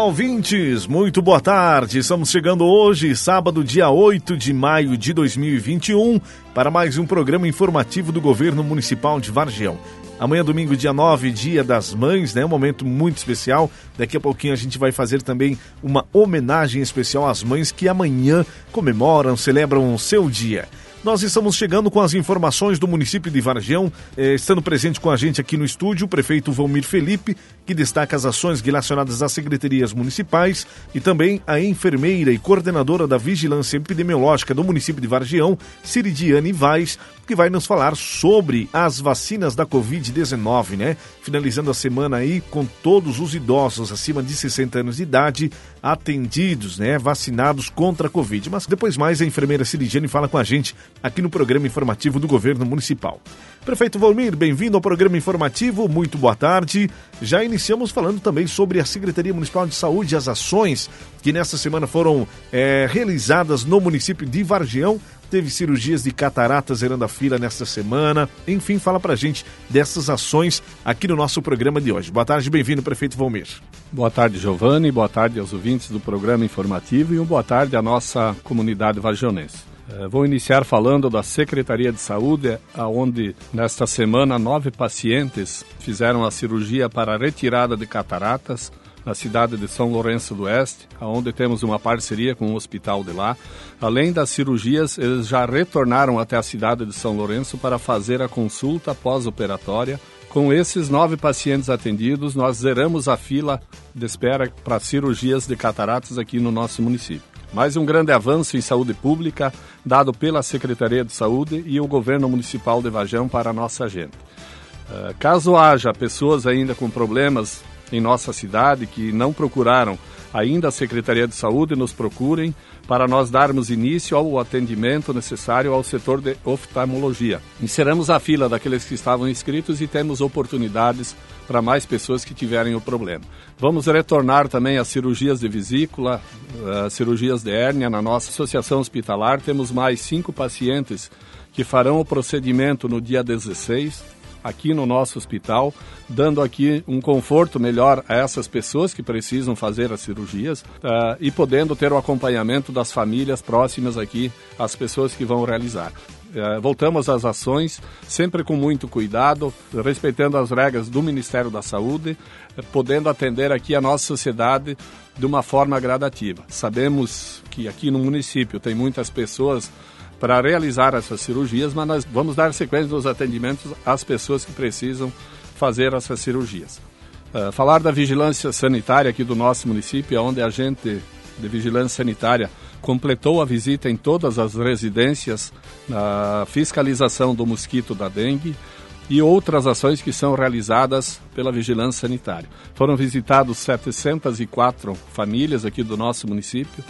Olá, ouvintes, muito boa tarde. Estamos chegando hoje, sábado, dia 8 de maio de 2021, para mais um programa informativo do Governo Municipal de Vargião. Amanhã, domingo, dia 9, dia das mães, né? Um momento muito especial. Daqui a pouquinho a gente vai fazer também uma homenagem especial às mães que amanhã comemoram, celebram o seu dia. Nós estamos chegando com as informações do município de Vargião, eh, estando presente com a gente aqui no estúdio o prefeito Valmir Felipe, que destaca as ações relacionadas às secretarias municipais e também a enfermeira e coordenadora da Vigilância Epidemiológica do município de Vargião, Ciridiane Vaz, que vai nos falar sobre as vacinas da Covid-19, né? Finalizando a semana aí com todos os idosos acima de 60 anos de idade atendidos, né? Vacinados contra a Covid. Mas depois mais a enfermeira Ciridiane fala com a gente aqui no programa informativo do Governo Municipal. Prefeito Valmir, bem-vindo ao programa informativo, muito boa tarde. Já iniciamos falando também sobre a Secretaria Municipal de Saúde e as ações que nesta semana foram é, realizadas no município de Vargião. Teve cirurgias de cataratas zerando a fila nesta semana. Enfim, fala pra gente dessas ações aqui no nosso programa de hoje. Boa tarde, bem-vindo, prefeito Valmir. Boa tarde, Giovanni. Boa tarde aos ouvintes do programa informativo e uma boa tarde à nossa comunidade vargionense. Eh, vou iniciar falando da Secretaria de Saúde, onde nesta semana nove pacientes fizeram a cirurgia para a retirada de cataratas na cidade de São Lourenço do Oeste, onde temos uma parceria com o hospital de lá. Além das cirurgias, eles já retornaram até a cidade de São Lourenço para fazer a consulta pós-operatória. Com esses nove pacientes atendidos, nós zeramos a fila de espera para cirurgias de cataratas aqui no nosso município. Mais um grande avanço em saúde pública dado pela Secretaria de Saúde e o Governo Municipal de Vajão para a nossa gente. Uh, caso haja pessoas ainda com problemas em nossa cidade que não procuraram ainda a Secretaria de Saúde, nos procurem para nós darmos início ao atendimento necessário ao setor de oftalmologia. Encerramos a fila daqueles que estavam inscritos e temos oportunidades para mais pessoas que tiverem o problema. Vamos retornar também às cirurgias de vesícula, uh, cirurgias de hérnia na nossa associação hospitalar. Temos mais cinco pacientes que farão o procedimento no dia 16 aqui no nosso hospital, dando aqui um conforto melhor a essas pessoas que precisam fazer as cirurgias uh, e podendo ter o acompanhamento das famílias próximas aqui, as pessoas que vão realizar. Uh, voltamos às ações, sempre com muito cuidado, respeitando as regras do Ministério da Saúde, podendo atender aqui a nossa sociedade de uma forma gradativa. Sabemos que aqui no município tem muitas pessoas para realizar essas cirurgias, mas nós vamos dar sequência dos atendimentos às pessoas que precisam fazer essas cirurgias. Uh, falar da vigilância sanitária aqui do nosso município, onde a gente de vigilância sanitária completou a visita em todas as residências na fiscalização do mosquito da dengue e outras ações que são realizadas pela vigilância sanitária. Foram visitados 704 famílias aqui do nosso município,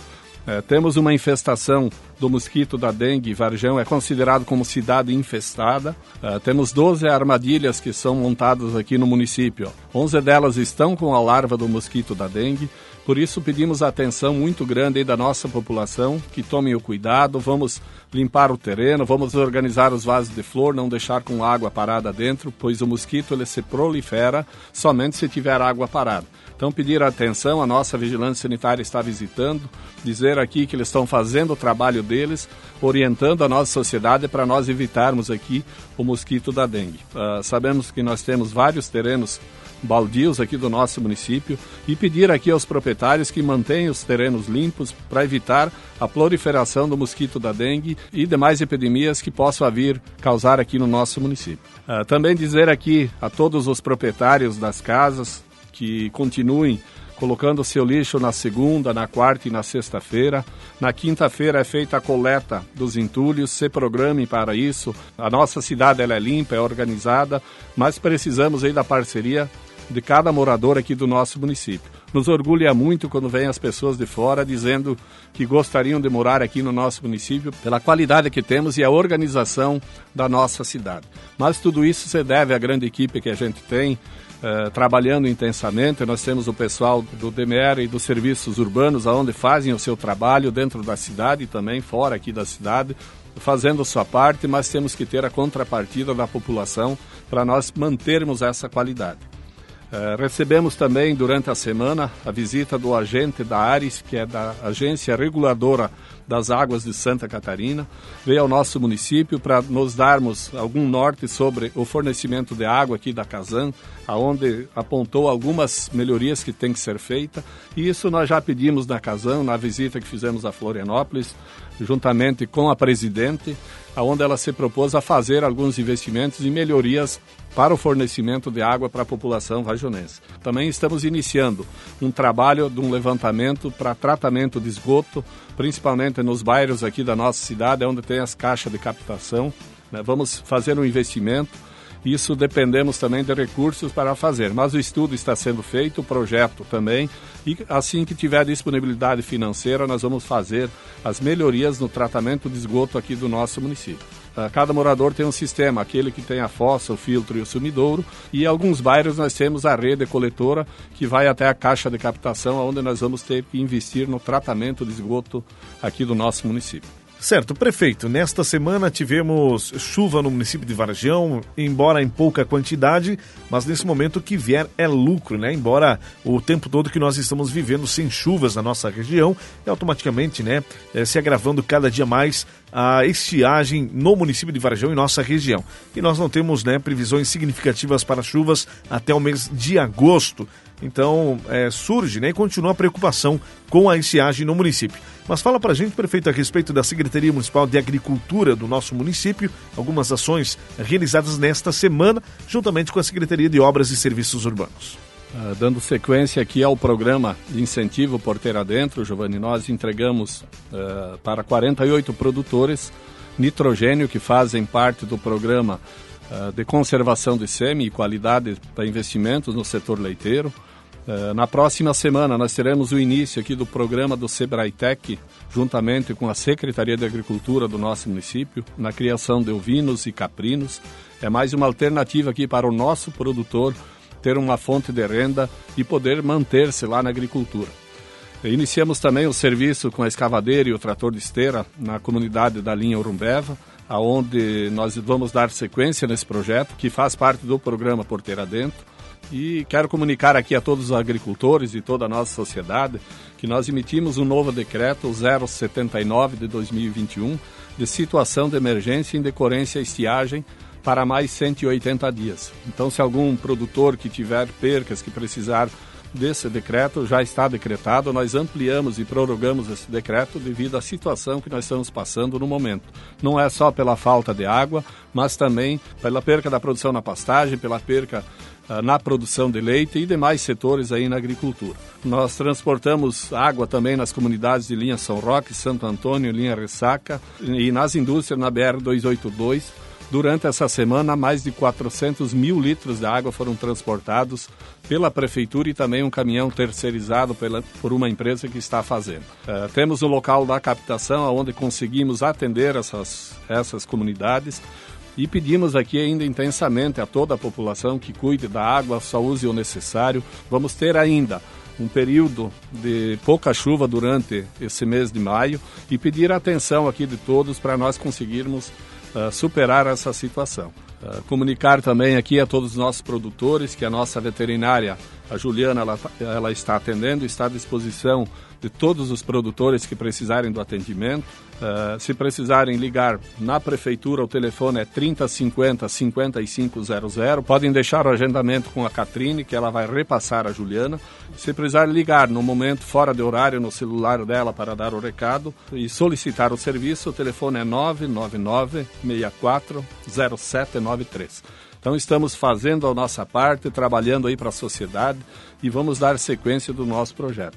é, temos uma infestação do mosquito da dengue. Varjão é considerado como cidade infestada. É, temos 12 armadilhas que são montadas aqui no município. 11 delas estão com a larva do mosquito da dengue. Por isso pedimos atenção muito grande da nossa população, que tomem o cuidado, vamos limpar o terreno, vamos organizar os vasos de flor, não deixar com água parada dentro, pois o mosquito ele se prolifera somente se tiver água parada. Então, pedir atenção, a nossa vigilância sanitária está visitando, dizer aqui que eles estão fazendo o trabalho deles, orientando a nossa sociedade para nós evitarmos aqui o mosquito da dengue. Uh, sabemos que nós temos vários terrenos baldios aqui do nosso município e pedir aqui aos proprietários que mantenham os terrenos limpos para evitar a proliferação do mosquito da dengue e demais epidemias que possam vir causar aqui no nosso município. Uh, também dizer aqui a todos os proprietários das casas, que continuem colocando seu lixo na segunda, na quarta e na sexta-feira. Na quinta-feira é feita a coleta dos entulhos, se programem para isso. A nossa cidade ela é limpa, é organizada, mas precisamos aí da parceria de cada morador aqui do nosso município. Nos orgulha muito quando vem as pessoas de fora dizendo que gostariam de morar aqui no nosso município pela qualidade que temos e a organização da nossa cidade. Mas tudo isso se deve à grande equipe que a gente tem, eh, trabalhando intensamente. Nós temos o pessoal do DMR e dos serviços urbanos, aonde fazem o seu trabalho dentro da cidade e também fora aqui da cidade, fazendo sua parte, mas temos que ter a contrapartida da população para nós mantermos essa qualidade. Uh, recebemos também durante a semana a visita do agente da ARES, que é da Agência Reguladora das Águas de Santa Catarina, veio ao nosso município para nos darmos algum norte sobre o fornecimento de água aqui da Casan, aonde apontou algumas melhorias que tem que ser feita. E isso nós já pedimos na Casan, na visita que fizemos a Florianópolis, juntamente com a presidente, aonde ela se propôs a fazer alguns investimentos e melhorias para o fornecimento de água para a população vajonense. Também estamos iniciando um trabalho de um levantamento para tratamento de esgoto, principalmente nos bairros aqui da nossa cidade, onde tem as caixas de captação. Né? Vamos fazer um investimento. Isso dependemos também de recursos para fazer, mas o estudo está sendo feito, o projeto também, e assim que tiver disponibilidade financeira, nós vamos fazer as melhorias no tratamento de esgoto aqui do nosso município. Ah, cada morador tem um sistema, aquele que tem a fossa, o filtro e o sumidouro, e em alguns bairros nós temos a rede coletora que vai até a caixa de captação, onde nós vamos ter que investir no tratamento de esgoto aqui do nosso município. Certo, prefeito, nesta semana tivemos chuva no município de Varjão, embora em pouca quantidade, mas nesse momento que vier é lucro, né? Embora o tempo todo que nós estamos vivendo sem chuvas na nossa região, e automaticamente, né, eh, se agravando cada dia mais a estiagem no município de Varjão e nossa região. E nós não temos, né, previsões significativas para chuvas até o mês de agosto. Então, é, surge né, e continua a preocupação com a estiagem no município. Mas fala para a gente, prefeito, a respeito da Secretaria Municipal de Agricultura do nosso município, algumas ações realizadas nesta semana, juntamente com a Secretaria de Obras e Serviços Urbanos. Uh, dando sequência aqui ao programa de incentivo Porteira Dentro, Giovanni, nós entregamos uh, para 48 produtores nitrogênio que fazem parte do programa uh, de conservação de semi e qualidade para investimentos no setor leiteiro. Eh, na próxima semana nós teremos o início aqui do programa do Sebrae-Tech, juntamente com a Secretaria de Agricultura do nosso município, na criação de ovinos e caprinos. É mais uma alternativa aqui para o nosso produtor ter uma fonte de renda e poder manter-se lá na agricultura. Iniciamos também o serviço com a escavadeira e o trator de esteira na comunidade da linha Urumbeva, aonde nós vamos dar sequência nesse projeto, que faz parte do programa Porteira Dentro. E quero comunicar aqui a todos os agricultores e toda a nossa sociedade que nós emitimos um novo decreto 079 de 2021 de situação de emergência em decorrência à estiagem para mais 180 dias. Então, se algum produtor que tiver percas, que precisar desse decreto, já está decretado, nós ampliamos e prorrogamos esse decreto devido à situação que nós estamos passando no momento. Não é só pela falta de água, mas também pela perca da produção na pastagem, pela perca na produção de leite e demais setores aí na agricultura. Nós transportamos água também nas comunidades de linha São Roque, Santo Antônio, linha Ressaca e nas indústrias na BR 282 Durante essa semana, mais de 400 mil litros de água foram transportados pela prefeitura e também um caminhão terceirizado pela, por uma empresa que está fazendo. Uh, temos o local da captação, onde conseguimos atender essas, essas comunidades. E pedimos aqui ainda intensamente a toda a população que cuide da água, só use o necessário. Vamos ter ainda um período de pouca chuva durante esse mês de maio e pedir a atenção aqui de todos para nós conseguirmos uh, superar essa situação. Uh, comunicar também aqui a todos os nossos produtores que a nossa veterinária, a Juliana, ela, ela está atendendo, está à disposição de todos os produtores que precisarem do atendimento. Uh, se precisarem ligar na prefeitura, o telefone é 3050 5500. Podem deixar o agendamento com a Catrine, que ela vai repassar a Juliana. Se precisar ligar no momento fora de horário no celular dela para dar o recado e solicitar o serviço, o telefone é 999 64 0793. Então estamos fazendo a nossa parte, trabalhando aí para a sociedade e vamos dar sequência do nosso projeto.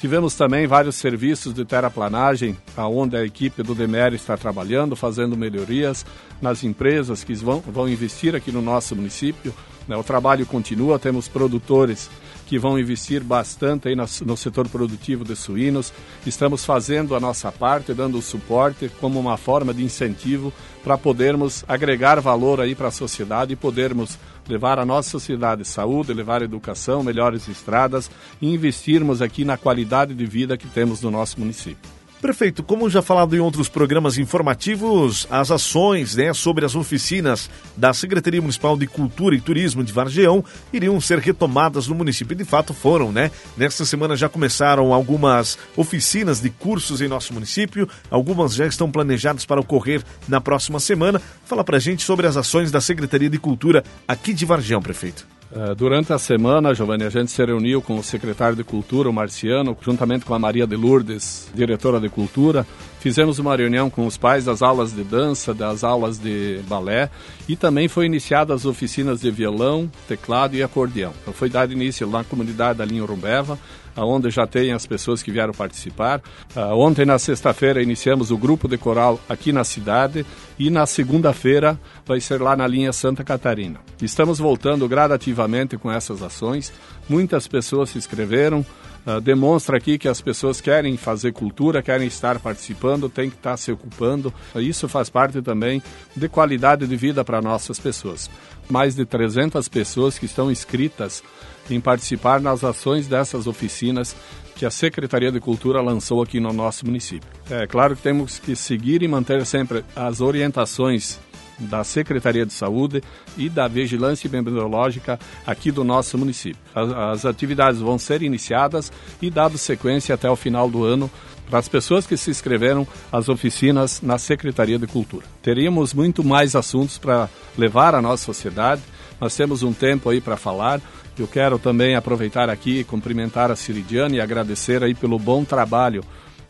Tivemos também vários serviços de terraplanagem, aonde a equipe do DEMER está trabalhando, fazendo melhorias nas empresas que vão, vão investir aqui no nosso município. Né? O trabalho continua, temos produtores que vão investir bastante aí no setor produtivo de suínos. Estamos fazendo a nossa parte, dando suporte como uma forma de incentivo para podermos agregar valor aí para a sociedade e podermos levar a nossa sociedade saúde, levar educação, melhores estradas e investirmos aqui na qualidade de vida que temos no nosso município. Prefeito, como já falado em outros programas informativos, as ações né, sobre as oficinas da Secretaria Municipal de Cultura e Turismo de Vargeão iriam ser retomadas no município. De fato foram, né? Nesta semana já começaram algumas oficinas de cursos em nosso município, algumas já estão planejadas para ocorrer na próxima semana. Fala pra gente sobre as ações da Secretaria de Cultura aqui de Vargeão, prefeito. Eh, durante a semana, Giovanni, a gente se reuniu com o secretário de Cultura, o Marciano, juntamente com a Maria de Lourdes, diretora de Cultura. Fizemos uma reunião com os pais das aulas de dança, das aulas de balé e também foi iniciadas as oficinas de violão, teclado e acordeão. Então foi dado início na comunidade da linha Urumbeva, onde já tem as pessoas que vieram participar. Uh, ontem, na sexta-feira, iniciamos o grupo de coral aqui na cidade e na segunda-feira vai ser lá na linha Santa Catarina. Estamos voltando gradativamente com essas ações. Muitas pessoas se inscreveram. Uh, demonstra aqui que as pessoas querem fazer cultura, querem estar participando, têm que estar se ocupando. Isso faz parte também de qualidade de vida para nossas pessoas. Mais de 300 pessoas que estão inscritas em participar nas ações dessas oficinas que a Secretaria de Cultura lançou aqui no nosso município. É claro que temos que seguir e manter sempre as orientações da Secretaria de Saúde e da Vigilância Epidemiológica aqui do nosso município. As, as, atividades vão ser iniciadas e dado sequência até o final do ano para as pessoas que se inscreveram às oficinas na Secretaria de Cultura. Teríamos muito mais assuntos para levar à nossa sociedade. Nós temos um tempo aí para falar. Eu quero também aproveitar aqui e cumprimentar a Ciridiane e agradecer aí pelo bom trabalho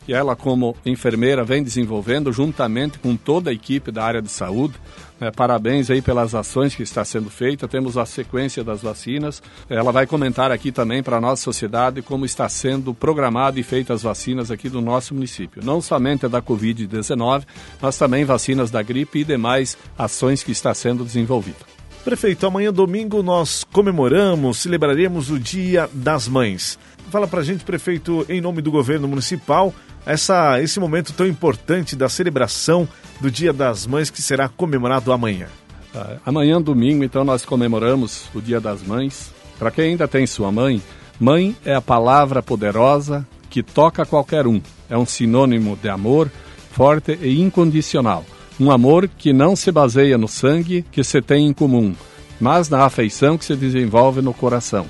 que ela, como enfermeira, vem desenvolvendo juntamente com toda a equipe da área de saúde. É, parabéns aí pelas ações que está sendo feita. Temos a sequência das vacinas. Ela vai comentar aqui também para a nossa sociedade como está sendo programado e feitas as vacinas aqui do nosso município. Não somente a da Covid-19, mas também vacinas da gripe e demais ações que está sendo desenvolvida. Prefeito, amanhã domingo nós comemoramos, celebraremos o Dia das Mães. Fala pra gente, prefeito, em nome do governo municipal, essa, esse momento tão importante da celebração do Dia das Mães que será comemorado amanhã. Ah, amanhã, domingo, então, nós comemoramos o Dia das Mães. Para quem ainda tem sua mãe, mãe é a palavra poderosa que toca qualquer um. É um sinônimo de amor forte e incondicional. Um amor que não se baseia no sangue que se tem em comum, mas na afeição que se desenvolve no coração.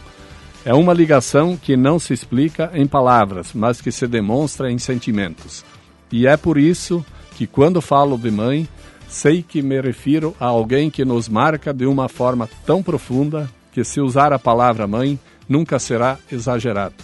É uma ligação que não se explica em palavras, mas que se demonstra em sentimentos. E é por isso que, quando falo de mãe, sei que me refiro a alguém que nos marca de uma forma tão profunda que, se usar a palavra mãe, nunca será exagerado.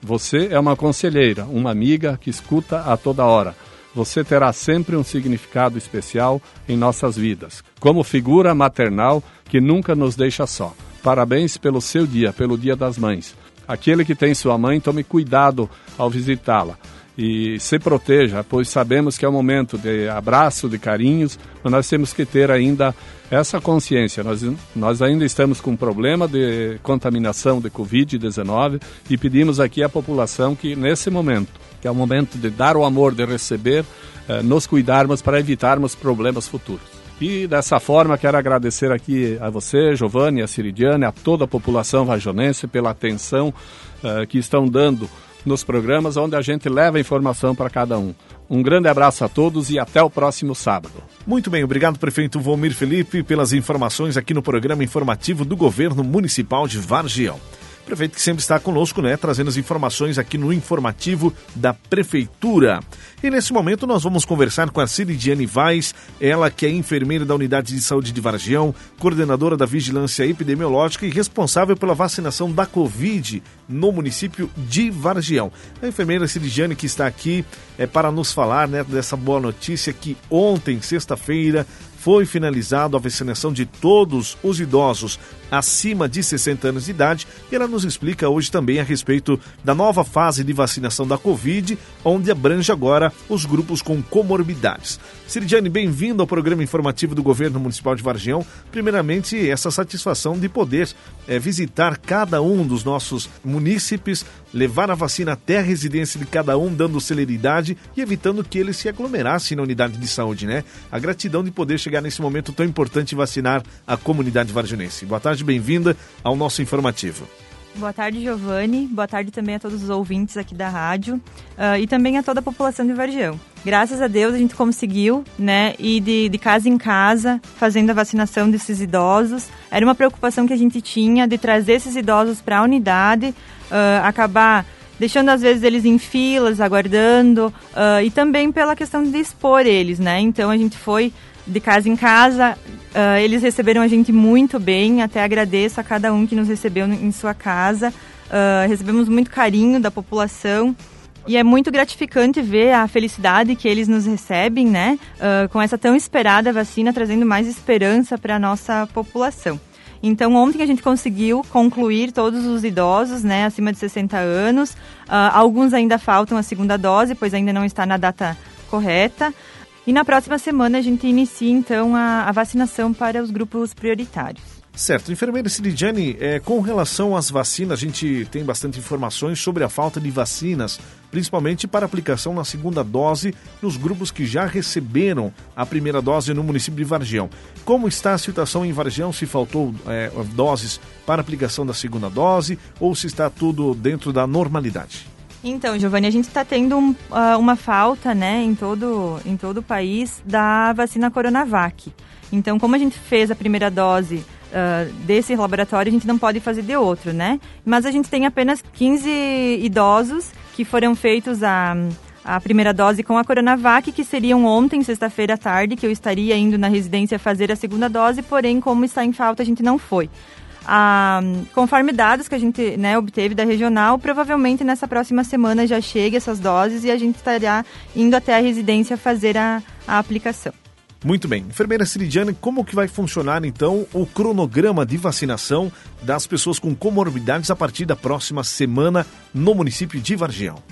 Você é uma conselheira, uma amiga que escuta a toda hora. Você terá sempre um significado especial em nossas vidas, como figura maternal que nunca nos deixa só. Parabéns pelo seu dia, pelo Dia das Mães. Aquele que tem sua mãe, tome cuidado ao visitá-la e se proteja, pois sabemos que é um momento de abraço, de carinhos, mas nós temos que ter ainda essa consciência. Nós, nós ainda estamos com um problema de contaminação de Covid-19 e pedimos aqui à população que, nesse momento, que é o momento de dar o amor, de receber, eh, nos cuidarmos para evitarmos problemas futuros. E dessa forma quero agradecer aqui a você, Giovanni, a Ciridiane, a toda a população vajonense pela atenção uh, que estão dando nos programas onde a gente leva informação para cada um. Um grande abraço a todos e até o próximo sábado. Muito bem, obrigado, prefeito Volmir Felipe, pelas informações aqui no programa informativo do Governo Municipal de Vargião. Prefeito que sempre está conosco, né, trazendo as informações aqui no informativo da Prefeitura. E nesse momento nós vamos conversar com a Ciridiane Vaz, ela que é enfermeira da Unidade de Saúde de Vargião, coordenadora da Vigilância Epidemiológica e responsável pela vacinação da Covid no município de Vargião. A enfermeira Ciridiane que está aqui é para nos falar, né, dessa boa notícia que ontem, sexta-feira, foi finalizado a vacinação de todos os idosos acima de 60 anos de idade e ela nos explica hoje também a respeito da nova fase de vacinação da Covid, onde abrange agora os grupos com comorbidades. Ciridiane, bem-vindo ao programa informativo do Governo Municipal de Vargião. Primeiramente, essa satisfação de poder é, visitar cada um dos nossos munícipes, levar a vacina até a residência de cada um, dando celeridade e evitando que eles se aglomerassem na unidade de saúde, né? A gratidão de poder chegar nesse momento tão importante e vacinar a comunidade varginense. Boa tarde, bem-vinda ao nosso informativo. Boa tarde, Giovanni. Boa tarde também a todos os ouvintes aqui da rádio uh, e também a toda a população de Vargião. Graças a Deus a gente conseguiu, né, ir de, de casa em casa fazendo a vacinação desses idosos. Era uma preocupação que a gente tinha de trazer esses idosos para a unidade, uh, acabar deixando às vezes eles em filas, aguardando, uh, e também pela questão de expor eles, né? Então a gente foi de casa em casa, uh, eles receberam a gente muito bem, até agradeço a cada um que nos recebeu em sua casa. Uh, recebemos muito carinho da população. E é muito gratificante ver a felicidade que eles nos recebem, né? Uh, com essa tão esperada vacina, trazendo mais esperança para a nossa população. Então, ontem a gente conseguiu concluir todos os idosos, né, acima de 60 anos. Uh, alguns ainda faltam a segunda dose, pois ainda não está na data correta. E na próxima semana a gente inicia, então, a, a vacinação para os grupos prioritários. Certo. Enfermeira Silidiane, é, com relação às vacinas, a gente tem bastante informações sobre a falta de vacinas, principalmente para aplicação na segunda dose nos grupos que já receberam a primeira dose no município de Vargião. Como está a situação em Vargião? Se faltou é, doses para aplicação da segunda dose ou se está tudo dentro da normalidade? Então, Giovanni, a gente está tendo um, uh, uma falta né, em, todo, em todo o país da vacina Coronavac. Então, como a gente fez a primeira dose uh, desse laboratório, a gente não pode fazer de outro, né? Mas a gente tem apenas 15 idosos que foram feitos a, a primeira dose com a Coronavac, que seriam ontem, sexta-feira à tarde, que eu estaria indo na residência fazer a segunda dose, porém, como está em falta, a gente não foi. Ah, conforme dados que a gente né, obteve da regional, provavelmente nessa próxima semana já chegue essas doses e a gente estará indo até a residência fazer a, a aplicação. Muito bem. Enfermeira Ciridiane, como que vai funcionar então o cronograma de vacinação das pessoas com comorbidades a partir da próxima semana no município de Vargião?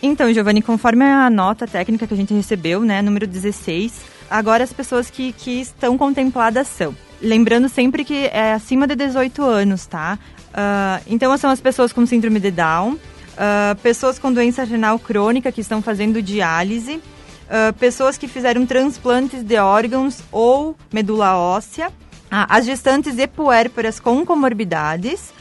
Então, Giovanni, conforme a nota técnica que a gente recebeu, né, número 16, agora as pessoas que, que estão contempladas são. Lembrando sempre que é acima de 18 anos, tá? Uh, então, são as pessoas com síndrome de Down, uh, pessoas com doença renal crônica que estão fazendo diálise, uh, pessoas que fizeram transplantes de órgãos ou medula óssea, as gestantes e puérperas com comorbidades,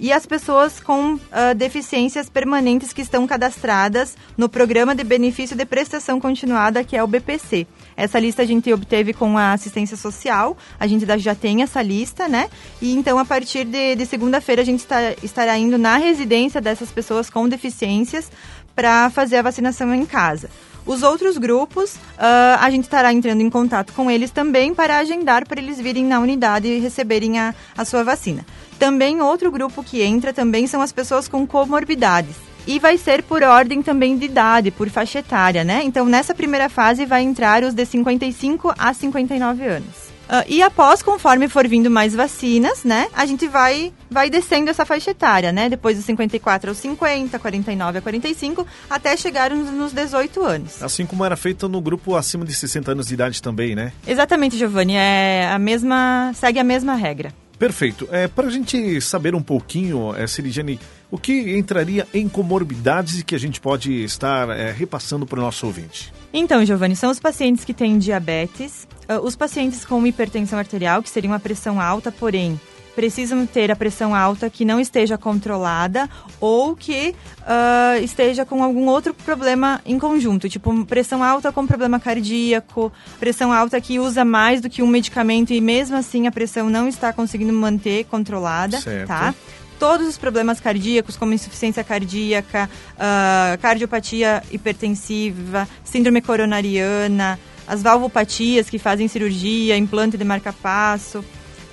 e as pessoas com deficiências permanentes que estão cadastradas no Programa de Benefício de Prestação Continuada, que é o BPC. Essa lista a gente obteve com a assistência social, a gente já tem essa lista, né? E então, a partir de, de segunda-feira, a gente está, estará indo na residência dessas pessoas com deficiências para fazer a vacinação em casa. Os outros grupos, uh, a gente estará entrando em contato com eles também para agendar para eles virem na unidade e receberem a, a sua vacina. Também outro grupo que entra também são as pessoas com comorbidades. E vai ser por ordem também de idade, por faixa etária, né? Então, nessa primeira fase vai entrar os de 55 a 59 anos. Uh, e após, conforme for vindo mais vacinas, né, a gente vai, vai descendo essa faixa etária, né? Depois dos 54 aos 50, 49 a 45, até chegar nos, nos 18 anos. Assim como era feito no grupo acima de 60 anos de idade também, né? Exatamente, Giovanni. É a mesma, segue a mesma regra. Perfeito. É, Para a gente saber um pouquinho, é, Sirigiane, o que entraria em comorbidades que a gente pode estar é, repassando para o nosso ouvinte? Então, Giovanni, são os pacientes que têm diabetes, uh, os pacientes com hipertensão arterial, que seria uma pressão alta, porém precisam ter a pressão alta que não esteja controlada ou que uh, esteja com algum outro problema em conjunto, tipo pressão alta com problema cardíaco, pressão alta que usa mais do que um medicamento e mesmo assim a pressão não está conseguindo manter controlada, certo. tá? todos os problemas cardíacos, como insuficiência cardíaca, uh, cardiopatia hipertensiva, síndrome coronariana, as valvopatias que fazem cirurgia, implante de marca-passo,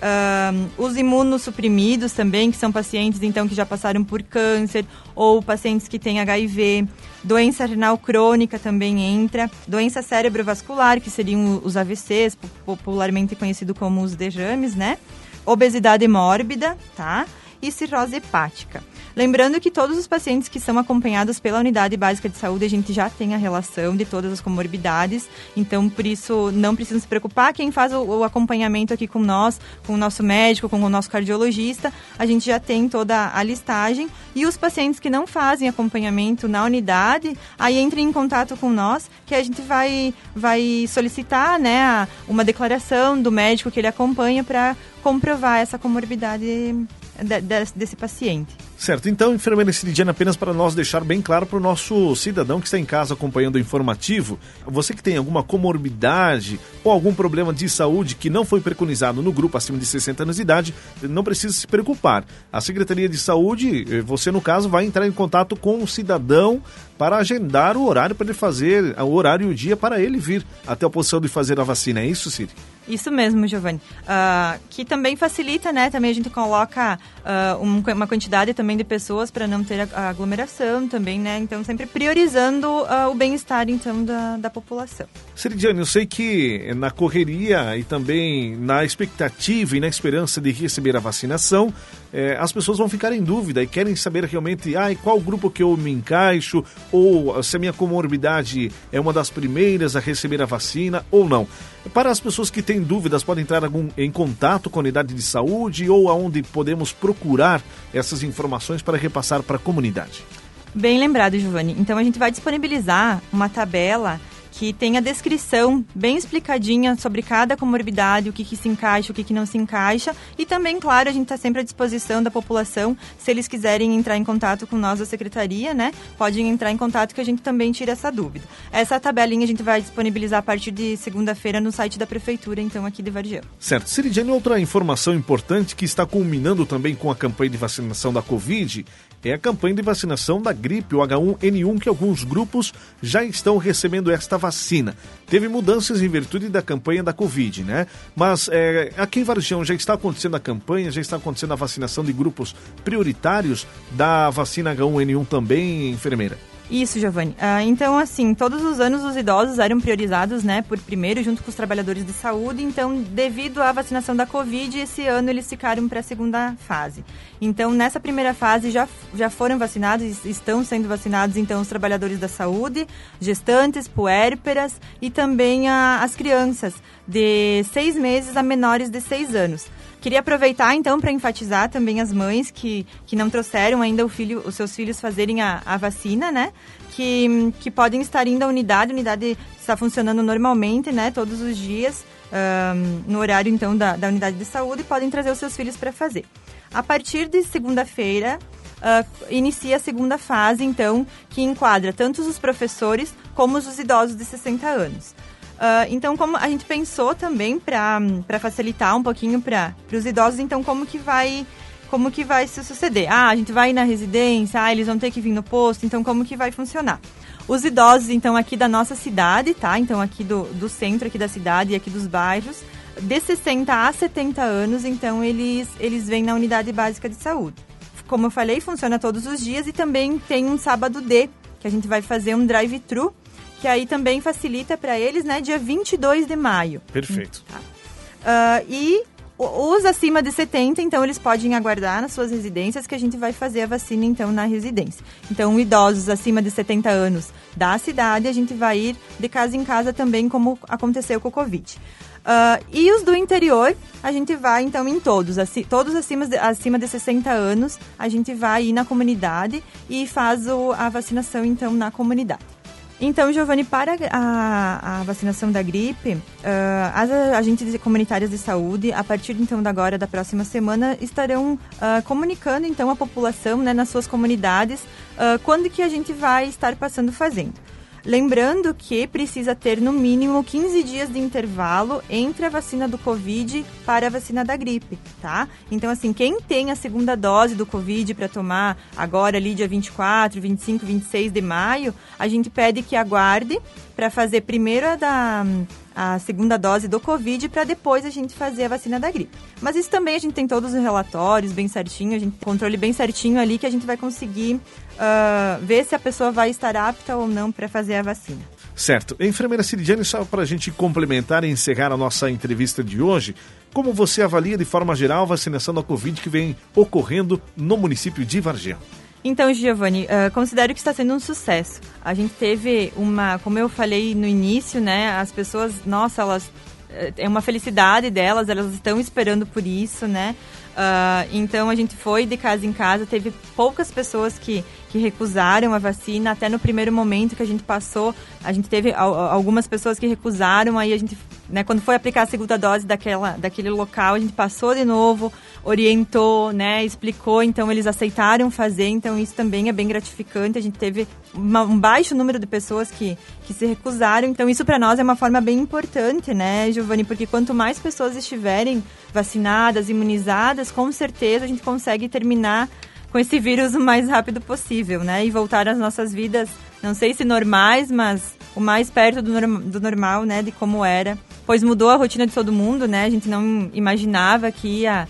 uh, os imunossuprimidos também, que são pacientes então que já passaram por câncer ou pacientes que têm HIV, doença renal crônica também entra, doença cerebrovascular, que seriam os AVCs, popularmente conhecido como os derrames, né? Obesidade mórbida, tá? e cirrose hepática. Lembrando que todos os pacientes que são acompanhados pela unidade básica de saúde, a gente já tem a relação de todas as comorbidades, então por isso não precisa se preocupar. Quem faz o, o acompanhamento aqui com nós, com o nosso médico, com o nosso cardiologista, a gente já tem toda a listagem. E os pacientes que não fazem acompanhamento na unidade, aí entrem em contato com nós, que a gente vai, vai solicitar né, uma declaração do médico que ele acompanha para comprovar essa comorbidade de, de, desse paciente. Certo, então, enfermeira Ciridiana, apenas para nós deixar bem claro para o nosso cidadão que está em casa acompanhando o informativo, você que tem alguma comorbidade ou algum problema de saúde que não foi preconizado no grupo acima de 60 anos de idade, não precisa se preocupar. A Secretaria de Saúde, eh, você no caso, vai entrar em contato com o cidadão para agendar o horário para ele fazer, o horário e o dia para ele vir até a posição de fazer a vacina. É isso, Ciri? Isso mesmo, Giovanni. Uh, que também facilita, né? Também a gente coloca uh, um, uma quantidade também de pessoas para não ter aglomeração também, né? Então, sempre priorizando uh, o bem-estar, então, da, da população. Seridiane, eu sei que na correria e também na expectativa e na esperança de receber a vacinação, eh, as pessoas vão ficar em dúvida e querem saber realmente ah, qual grupo que eu me encaixo ou se a minha comorbidade é uma das primeiras a receber a vacina ou não. Para as pessoas que têm dúvidas, podem entrar algum, em contato com a unidade de saúde ou aonde podemos procurar essas informações para repassar para a comunidade. Bem lembrado, Giovanni. Então a gente vai disponibilizar uma tabela que tem a descrição bem explicadinha sobre cada comorbidade, o que, que se encaixa, o que, que não se encaixa. E também, claro, a gente está sempre à disposição da população, se eles quiserem entrar em contato com nós da secretaria, né? Podem entrar em contato que a gente também tira essa dúvida. Essa tabelinha a gente vai disponibilizar a partir de segunda-feira no site da prefeitura, então, aqui de Vargião. Certo. Siridiane, outra informação importante que está culminando também com a campanha de vacinação da Covid é a campanha de vacinação da gripe, o H1N1, que alguns grupos já estão recebendo esta vacina. Teve mudanças em virtude da campanha da Covid, né? Mas é, aqui em Vargião já está acontecendo a campanha, já está acontecendo a vacinação de grupos prioritários da vacina H1N1 também, enfermeira? Isso, Giovanni. Ah, então, assim, todos os anos os idosos eram priorizados, né, por primeiro, junto com os trabalhadores de saúde. Então, devido à vacinação da Covid, esse ano eles ficaram para a segunda fase. Então, nessa primeira fase já, já foram vacinados, estão sendo vacinados, então, os trabalhadores da saúde, gestantes, puérperas e também a, as crianças de seis meses a menores de seis anos. Queria aproveitar então para enfatizar também as mães que, que não trouxeram ainda o filho, os seus filhos fazerem a, a vacina, né? Que, que podem estar indo à unidade, a unidade está funcionando normalmente, né? Todos os dias, um, no horário então da, da unidade de saúde, e podem trazer os seus filhos para fazer. A partir de segunda-feira, Uh, inicia a segunda fase, então, que enquadra tanto os professores como os idosos de 60 anos. Uh, então, como a gente pensou também para facilitar um pouquinho para os idosos, então como que vai como que vai se suceder? Ah, a gente vai na residência, ah, eles vão ter que vir no posto, então como que vai funcionar? Os idosos, então, aqui da nossa cidade, tá? Então, aqui do, do centro aqui da cidade e aqui dos bairros, de 60 a 70 anos, então, eles, eles vêm na unidade básica de saúde. Como eu falei, funciona todos os dias e também tem um sábado D, que a gente vai fazer um drive-thru que aí também facilita para eles, né? Dia 22 de maio. Perfeito. Tá. Uh, e os acima de 70, então eles podem aguardar nas suas residências que a gente vai fazer a vacina então na residência. Então, idosos acima de 70 anos da cidade, a gente vai ir de casa em casa também, como aconteceu com o Covid. Uh, e os do interior, a gente vai então em todos, assim, todos acima de, acima de 60 anos, a gente vai ir na comunidade e faz o, a vacinação então na comunidade. Então, Giovanni, para a, a vacinação da gripe, uh, as agentes comunitárias de saúde, a partir então da agora da próxima semana, estarão uh, comunicando então a população né, nas suas comunidades uh, quando que a gente vai estar passando fazendo. Lembrando que precisa ter no mínimo 15 dias de intervalo entre a vacina do Covid para a vacina da gripe, tá? Então, assim, quem tem a segunda dose do Covid para tomar agora ali dia 24, 25, 26 de maio, a gente pede que aguarde para fazer primeiro a da a segunda dose do Covid para depois a gente fazer a vacina da gripe. Mas isso também a gente tem todos os relatórios bem certinho, a gente controle bem certinho ali que a gente vai conseguir uh, ver se a pessoa vai estar apta ou não para fazer a vacina. Certo. Enfermeira Ciridiane, só para a gente complementar e encerrar a nossa entrevista de hoje, como você avalia de forma geral a vacinação da Covid que vem ocorrendo no município de Vargião? Então, Giovanni, uh, considero que está sendo um sucesso. A gente teve uma, como eu falei no início, né? As pessoas, nossa, elas é uma felicidade delas, elas estão esperando por isso, né? Uh, então a gente foi de casa em casa, teve poucas pessoas que, que recusaram a vacina, até no primeiro momento que a gente passou, a gente teve algumas pessoas que recusaram, aí a gente, né, quando foi aplicar a segunda dose daquela, daquele local, a gente passou de novo, orientou, né, explicou, então eles aceitaram fazer, então isso também é bem gratificante, a gente teve uma, um baixo número de pessoas que, que se recusaram, então isso para nós é uma forma bem importante, né, Giovanni, porque quanto mais pessoas estiverem vacinadas, imunizadas, com certeza a gente consegue terminar com esse vírus o mais rápido possível, né? E voltar às nossas vidas, não sei se normais, mas o mais perto do, norm do normal, né? De como era. Pois mudou a rotina de todo mundo, né? A gente não imaginava que ia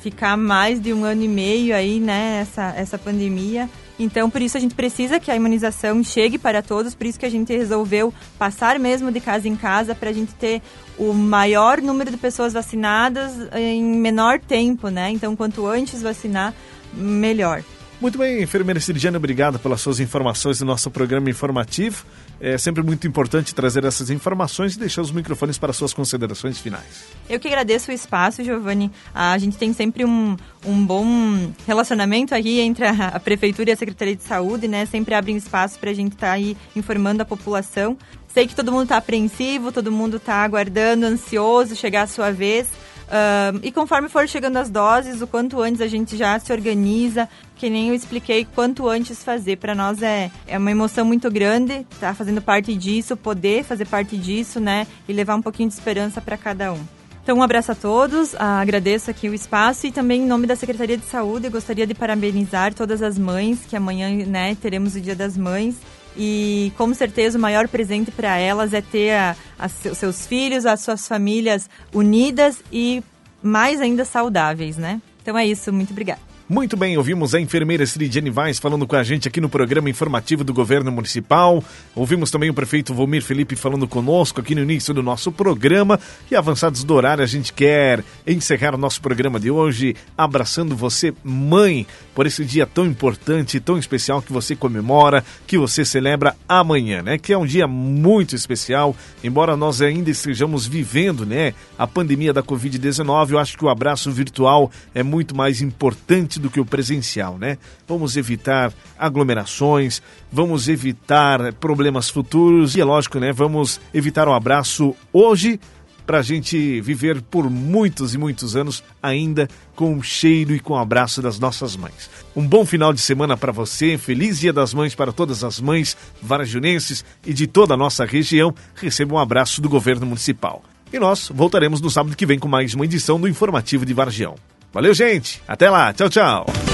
ficar mais de um ano e meio aí, né? Essa, essa pandemia. Então, por isso a gente precisa que a imunização chegue para todos, por isso que a gente resolveu passar mesmo de casa em casa para a gente ter o maior número de pessoas vacinadas em menor tempo, né? Então, quanto antes vacinar, melhor. Muito bem, enfermeira Cirdiana, obrigado pelas suas informações no nosso programa informativo. É sempre muito importante trazer essas informações e deixar os microfones para suas considerações finais. Eu que agradeço o espaço, Giovanni. A gente tem sempre um, um bom relacionamento aqui entre a, a Prefeitura e a Secretaria de Saúde, né? Sempre abrem espaço para a gente estar tá aí informando a população. Sei que todo mundo está apreensivo, todo mundo está aguardando, ansioso chegar a sua vez. Uh, e conforme for chegando as doses, o quanto antes a gente já se organiza, que nem eu expliquei, quanto antes fazer. Para nós é, é uma emoção muito grande tá fazendo parte disso, poder fazer parte disso, né? E levar um pouquinho de esperança para cada um. Então, um abraço a todos, ah, agradeço aqui o espaço e também em nome da Secretaria de Saúde, gostaria de parabenizar todas as mães, que amanhã né, teremos o Dia das Mães. E com certeza o maior presente para elas é ter a, a seus filhos, as suas famílias unidas e mais ainda saudáveis, né? Então é isso, muito obrigada. Muito bem, ouvimos a enfermeira Sridiane Vaz falando com a gente aqui no programa informativo do Governo Municipal. Ouvimos também o prefeito Vomir Felipe falando conosco aqui no início do nosso programa. E avançados do horário, a gente quer encerrar o nosso programa de hoje abraçando você, mãe, por esse dia tão importante, tão especial que você comemora, que você celebra amanhã, né? Que é um dia muito especial, embora nós ainda estejamos vivendo, né, a pandemia da Covid-19, eu acho que o abraço virtual é muito mais importante do que o presencial, né? Vamos evitar aglomerações, vamos evitar problemas futuros e é lógico, né? Vamos evitar um abraço hoje para a gente viver por muitos e muitos anos ainda com o cheiro e com o abraço das nossas mães. Um bom final de semana para você, feliz Dia das Mães para todas as mães varajunenses e de toda a nossa região. Receba um abraço do governo municipal. E nós voltaremos no sábado que vem com mais uma edição do Informativo de Vargião. Valeu, gente. Até lá. Tchau, tchau.